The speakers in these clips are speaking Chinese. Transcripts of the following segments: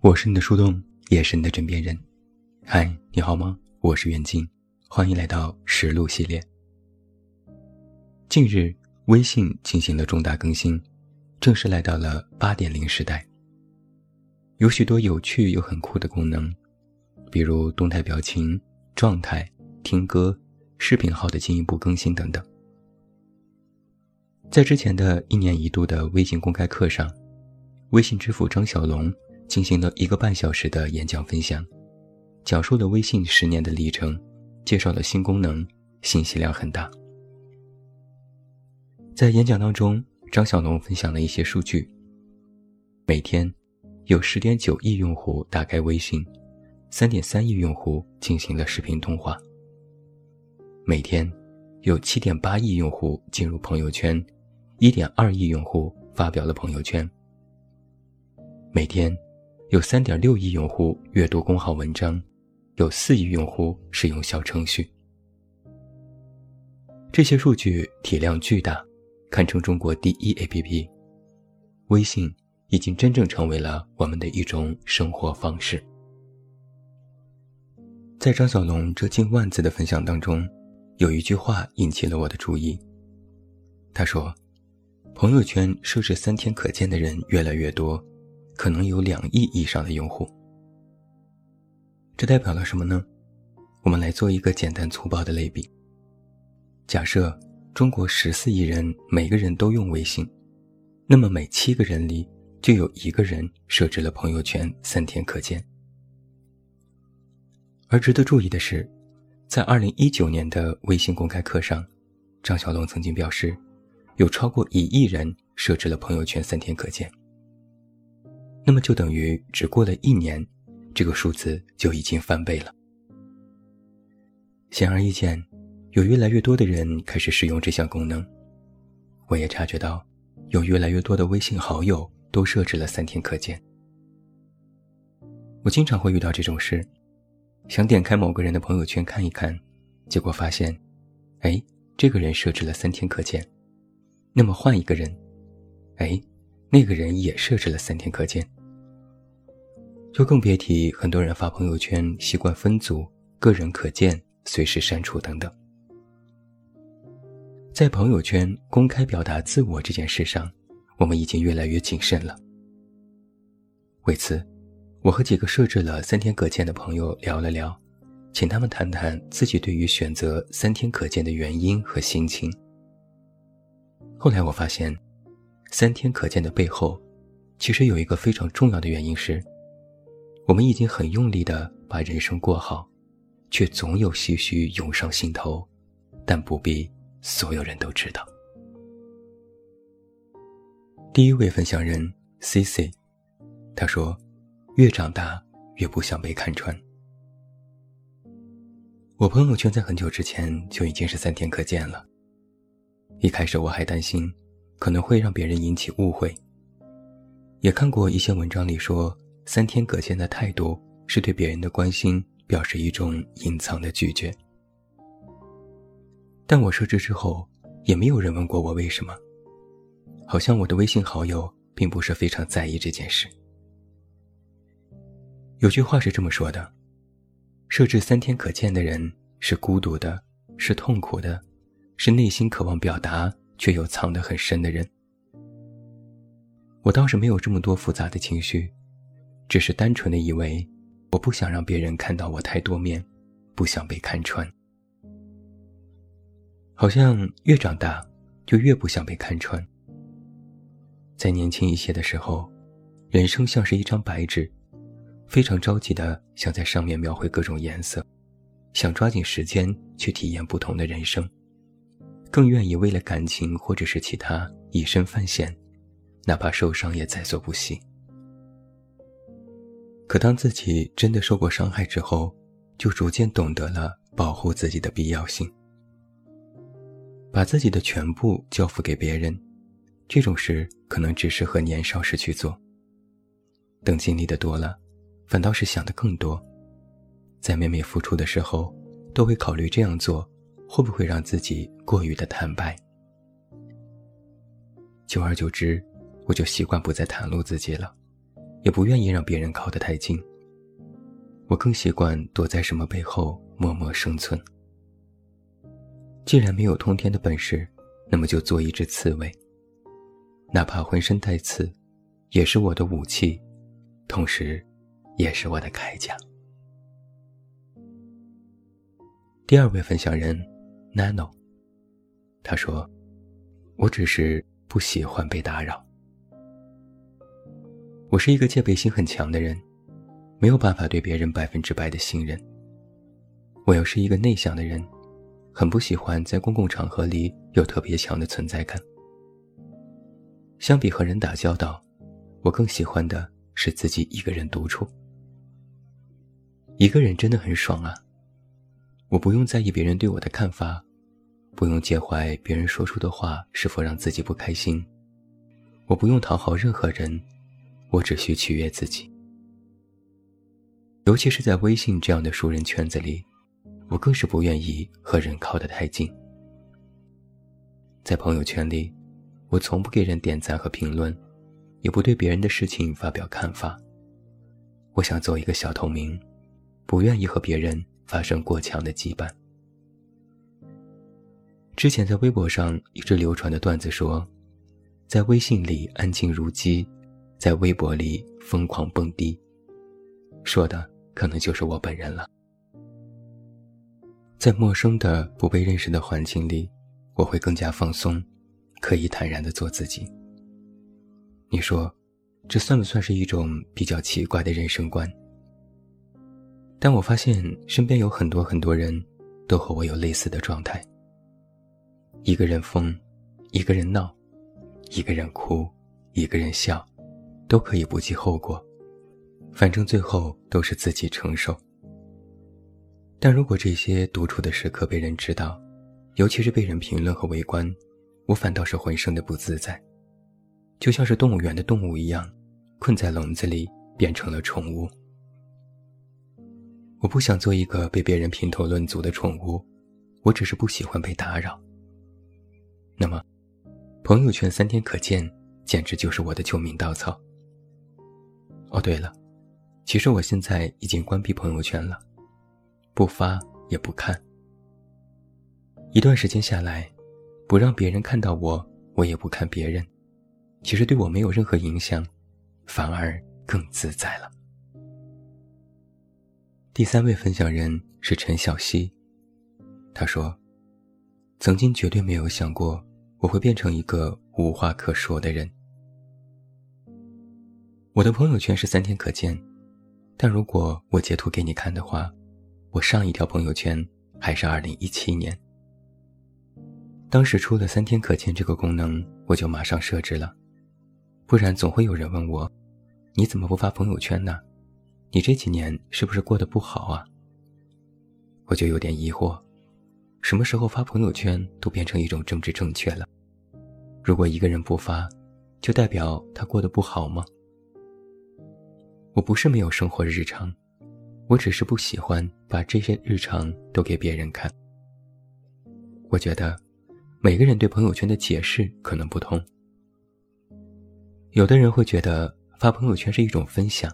我是你的树洞，也是你的枕边人。嗨，你好吗？我是袁静，欢迎来到实录系列。近日，微信进行了重大更新，正式来到了八点零时代。有许多有趣又很酷的功能，比如动态表情、状态、听歌、视频号的进一步更新等等。在之前的一年一度的微信公开课上，微信之父张小龙。进行了一个半小时的演讲分享，讲述了微信十年的历程，介绍了新功能，信息量很大。在演讲当中，张小龙分享了一些数据：每天有十点九亿用户打开微信，三点三亿用户进行了视频通话；每天有七点八亿用户进入朋友圈，一点二亿用户发表了朋友圈；每天。有三点六亿用户阅读公号文章，有四亿用户使用小程序。这些数据体量巨大，堪称中国第一 APP。微信已经真正成为了我们的一种生活方式。在张小龙这近万字的分享当中，有一句话引起了我的注意。他说：“朋友圈设置三天可见的人越来越多。”可能有两亿以上的用户，这代表了什么呢？我们来做一个简单粗暴的类比。假设中国十四亿人每个人都用微信，那么每七个人里就有一个人设置了朋友圈三天可见。而值得注意的是，在二零一九年的微信公开课上，张小龙曾经表示，有超过一亿人设置了朋友圈三天可见。那么就等于只过了一年，这个数字就已经翻倍了。显而易见，有越来越多的人开始使用这项功能。我也察觉到，有越来越多的微信好友都设置了三天可见。我经常会遇到这种事，想点开某个人的朋友圈看一看，结果发现，哎，这个人设置了三天可见。那么换一个人，哎，那个人也设置了三天可见。就更别提很多人发朋友圈习惯分组、个人可见、随时删除等等。在朋友圈公开表达自我这件事上，我们已经越来越谨慎了。为此，我和几个设置了三天可见的朋友聊了聊，请他们谈谈自己对于选择三天可见的原因和心情。后来我发现，三天可见的背后，其实有一个非常重要的原因是。我们已经很用力的把人生过好，却总有唏嘘涌上心头，但不必所有人都知道。第一位分享人 C C，他说：“越长大越不想被看穿。”我朋友圈在很久之前就已经是三天可见了。一开始我还担心，可能会让别人引起误会。也看过一些文章里说。三天可见的态度是对别人的关心表示一种隐藏的拒绝，但我设置之后也没有人问过我为什么，好像我的微信好友并不是非常在意这件事。有句话是这么说的：设置三天可见的人是孤独的，是痛苦的，是内心渴望表达却又藏得很深的人。我倒是没有这么多复杂的情绪。只是单纯的以为，我不想让别人看到我太多面，不想被看穿。好像越长大，就越不想被看穿。在年轻一些的时候，人生像是一张白纸，非常着急的想在上面描绘各种颜色，想抓紧时间去体验不同的人生，更愿意为了感情或者是其他以身犯险，哪怕受伤也在所不惜。可当自己真的受过伤害之后，就逐渐懂得了保护自己的必要性。把自己的全部交付给别人，这种事可能只适合年少时去做。等经历的多了，反倒是想的更多，在每每付出的时候，都会考虑这样做会不会让自己过于的坦白。久而久之，我就习惯不再袒露自己了。也不愿意让别人靠得太近。我更习惯躲在什么背后默默生存。既然没有通天的本事，那么就做一只刺猬。哪怕浑身带刺，也是我的武器，同时，也是我的铠甲。第二位分享人，Nano。他说：“我只是不喜欢被打扰。我是一个戒备心很强的人，没有办法对别人百分之百的信任。我又是一个内向的人。”很不喜欢在公共场合里有特别强的存在感。相比和人打交道，我更喜欢的是自己一个人独处。一个人真的很爽啊！我不用在意别人对我的看法，不用介怀别人说出的话是否让自己不开心，我不用讨好任何人，我只需取悦自己。尤其是在微信这样的熟人圈子里。我更是不愿意和人靠得太近。在朋友圈里，我从不给人点赞和评论，也不对别人的事情发表看法。我想做一个小透明，不愿意和别人发生过强的羁绊。之前在微博上一直流传的段子说，在微信里安静如鸡，在微博里疯狂蹦迪。说的可能就是我本人了。在陌生的、不被认识的环境里，我会更加放松，可以坦然的做自己。你说，这算不算是一种比较奇怪的人生观？但我发现身边有很多很多人，都和我有类似的状态。一个人疯，一个人闹，一个人哭，一个人笑，都可以不计后果，反正最后都是自己承受。但如果这些独处的时刻被人知道，尤其是被人评论和围观，我反倒是浑身的不自在，就像是动物园的动物一样，困在笼子里变成了宠物。我不想做一个被别人评头论足的宠物，我只是不喜欢被打扰。那么，朋友圈三天可见，简直就是我的救命稻草。哦，对了，其实我现在已经关闭朋友圈了。不发也不看，一段时间下来，不让别人看到我，我也不看别人，其实对我没有任何影响，反而更自在了。第三位分享人是陈小希，他说：“曾经绝对没有想过我会变成一个无话可说的人。我的朋友圈是三天可见，但如果我截图给你看的话。”我上一条朋友圈还是二零一七年，当时出了三天可见这个功能，我就马上设置了，不然总会有人问我，你怎么不发朋友圈呢？你这几年是不是过得不好啊？我就有点疑惑，什么时候发朋友圈都变成一种政治正确了？如果一个人不发，就代表他过得不好吗？我不是没有生活日常。我只是不喜欢把这些日常都给别人看。我觉得，每个人对朋友圈的解释可能不同。有的人会觉得发朋友圈是一种分享，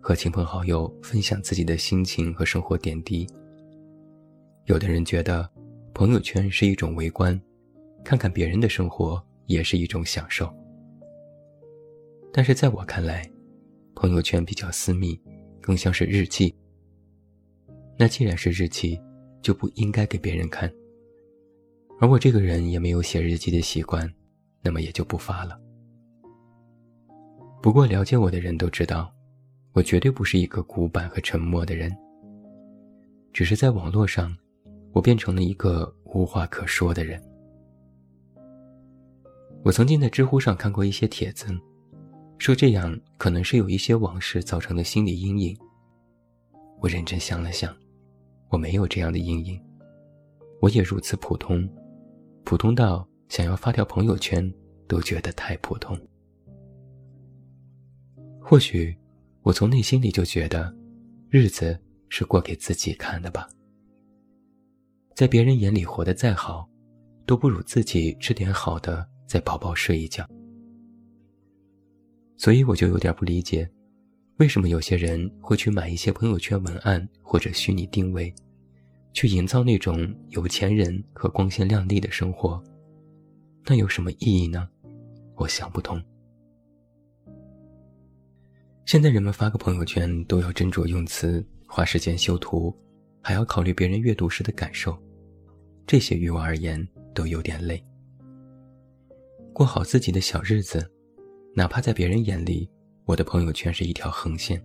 和亲朋好友分享自己的心情和生活点滴。有的人觉得，朋友圈是一种围观，看看别人的生活也是一种享受。但是在我看来，朋友圈比较私密。更像是日记。那既然是日记，就不应该给别人看。而我这个人也没有写日记的习惯，那么也就不发了。不过了解我的人都知道，我绝对不是一个古板和沉默的人。只是在网络上，我变成了一个无话可说的人。我曾经在知乎上看过一些帖子。说这样可能是有一些往事造成的心理阴影。我认真想了想，我没有这样的阴影，我也如此普通，普通到想要发条朋友圈都觉得太普通。或许我从内心里就觉得，日子是过给自己看的吧。在别人眼里活得再好，都不如自己吃点好的，再饱饱睡一觉。所以我就有点不理解，为什么有些人会去买一些朋友圈文案或者虚拟定位，去营造那种有钱人和光鲜亮丽的生活？那有什么意义呢？我想不通。现在人们发个朋友圈都要斟酌用词，花时间修图，还要考虑别人阅读时的感受，这些于我而言都有点累。过好自己的小日子，哪怕在别人眼里，我的朋友圈是一条横线，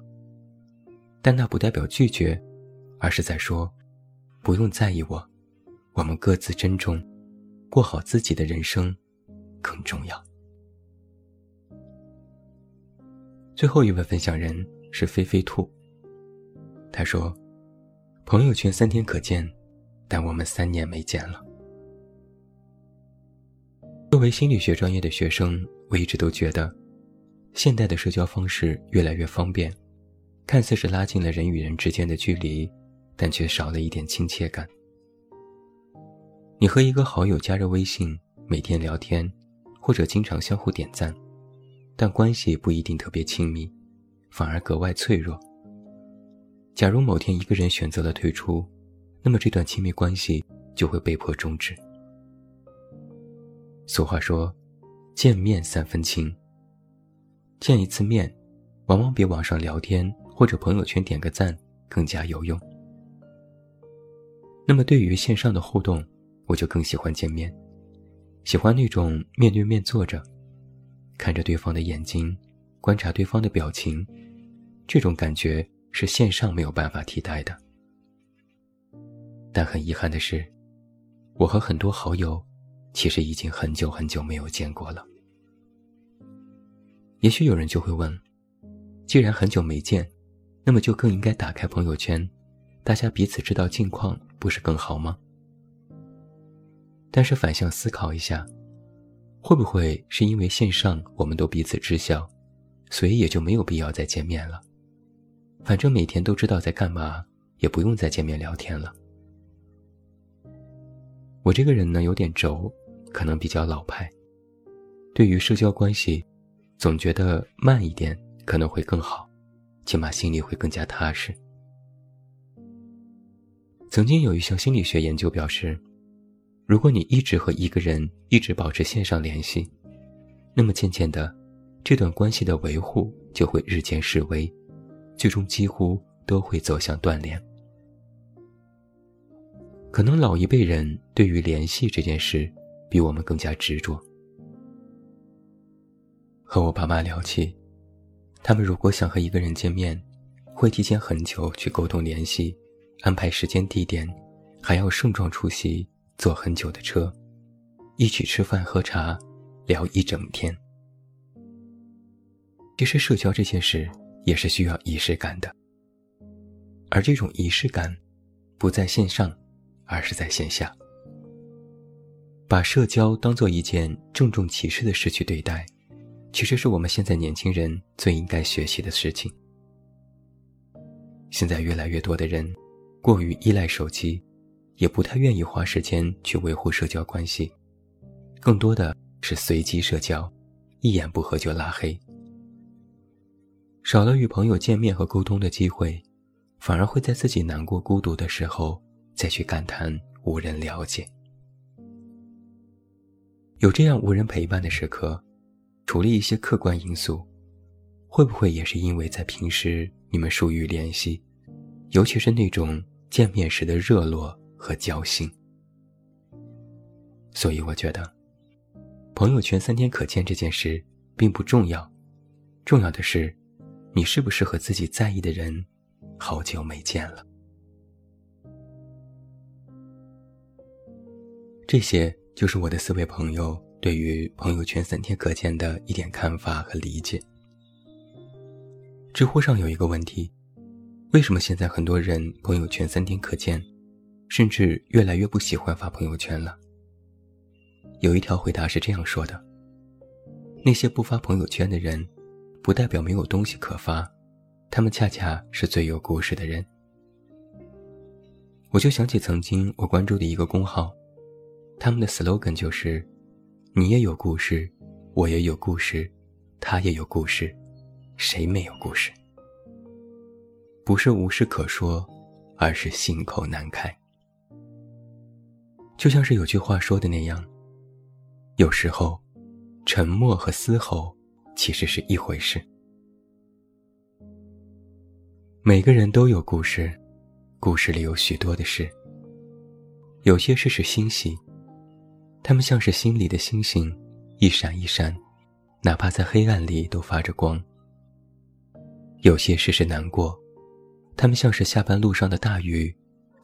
但那不代表拒绝，而是在说，不用在意我，我们各自珍重，过好自己的人生，更重要。最后一位分享人是飞飞兔。他说：“朋友圈三天可见，但我们三年没见了。”作为心理学专业的学生，我一直都觉得，现代的社交方式越来越方便，看似是拉近了人与人之间的距离，但却少了一点亲切感。你和一个好友加热微信，每天聊天，或者经常相互点赞。但关系不一定特别亲密，反而格外脆弱。假如某天一个人选择了退出，那么这段亲密关系就会被迫终止。俗话说：“见面三分情。”见一次面，往往比网上聊天或者朋友圈点个赞更加有用。那么对于线上的互动，我就更喜欢见面，喜欢那种面对面坐着。看着对方的眼睛，观察对方的表情，这种感觉是线上没有办法替代的。但很遗憾的是，我和很多好友其实已经很久很久没有见过了。也许有人就会问：既然很久没见，那么就更应该打开朋友圈，大家彼此知道近况，不是更好吗？但是反向思考一下。会不会是因为线上我们都彼此知晓，所以也就没有必要再见面了？反正每天都知道在干嘛，也不用再见面聊天了。我这个人呢有点轴，可能比较老派，对于社交关系，总觉得慢一点可能会更好，起码心里会更加踏实。曾经有一项心理学研究表示。如果你一直和一个人一直保持线上联系，那么渐渐的，这段关系的维护就会日渐式微，最终几乎都会走向断联。可能老一辈人对于联系这件事比我们更加执着。和我爸妈聊起，他们如果想和一个人见面，会提前很久去沟通联系，安排时间地点，还要盛装出席。坐很久的车，一起吃饭喝茶，聊一整天。其实社交这些事也是需要仪式感的，而这种仪式感，不在线上，而是在线下。把社交当做一件郑重其事的事去对待，其实是我们现在年轻人最应该学习的事情。现在越来越多的人，过于依赖手机。也不太愿意花时间去维护社交关系，更多的是随机社交，一言不合就拉黑。少了与朋友见面和沟通的机会，反而会在自己难过孤独的时候再去感叹无人了解。有这样无人陪伴的时刻，除了一些客观因素，会不会也是因为在平时你们疏于联系，尤其是那种见面时的热络？和交心，所以我觉得，朋友圈三天可见这件事并不重要，重要的是，你是不是和自己在意的人好久没见了。这些就是我的四位朋友对于朋友圈三天可见的一点看法和理解。知乎上有一个问题：为什么现在很多人朋友圈三天可见？甚至越来越不喜欢发朋友圈了。有一条回答是这样说的：“那些不发朋友圈的人，不代表没有东西可发，他们恰恰是最有故事的人。”我就想起曾经我关注的一个公号，他们的 slogan 就是：“你也有故事，我也有故事，他也有故事，谁没有故事？”不是无事可说，而是信口难开。就像是有句话说的那样，有时候，沉默和嘶吼其实是一回事。每个人都有故事，故事里有许多的事。有些事是欣喜，它们像是心里的星星，一闪一闪，哪怕在黑暗里都发着光。有些事是难过，它们像是下班路上的大雨，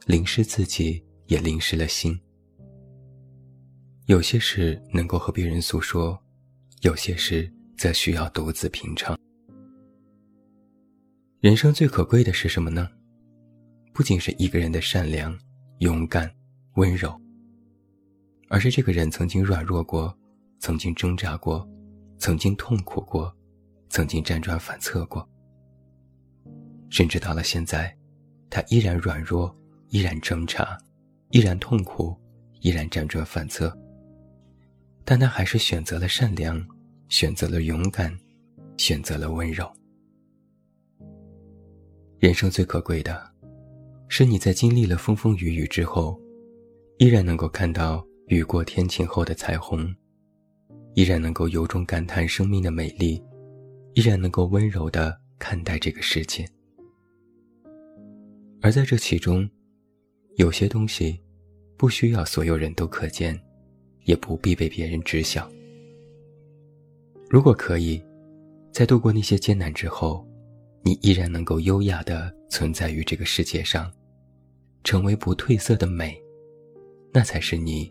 淋湿自己，也淋湿了心。有些事能够和别人诉说，有些事则需要独自品尝。人生最可贵的是什么呢？不仅是一个人的善良、勇敢、温柔，而是这个人曾经软弱过，曾经挣扎过，曾经痛苦过，曾经辗转反侧过，甚至到了现在，他依然软弱，依然挣扎，依然痛苦，依然辗转反侧。但他还是选择了善良，选择了勇敢，选择了温柔。人生最可贵的，是你在经历了风风雨雨之后，依然能够看到雨过天晴后的彩虹，依然能够由衷感叹生命的美丽，依然能够温柔的看待这个世界。而在这其中，有些东西，不需要所有人都可见。也不必被别人知晓。如果可以，在度过那些艰难之后，你依然能够优雅的存在于这个世界上，成为不褪色的美，那才是你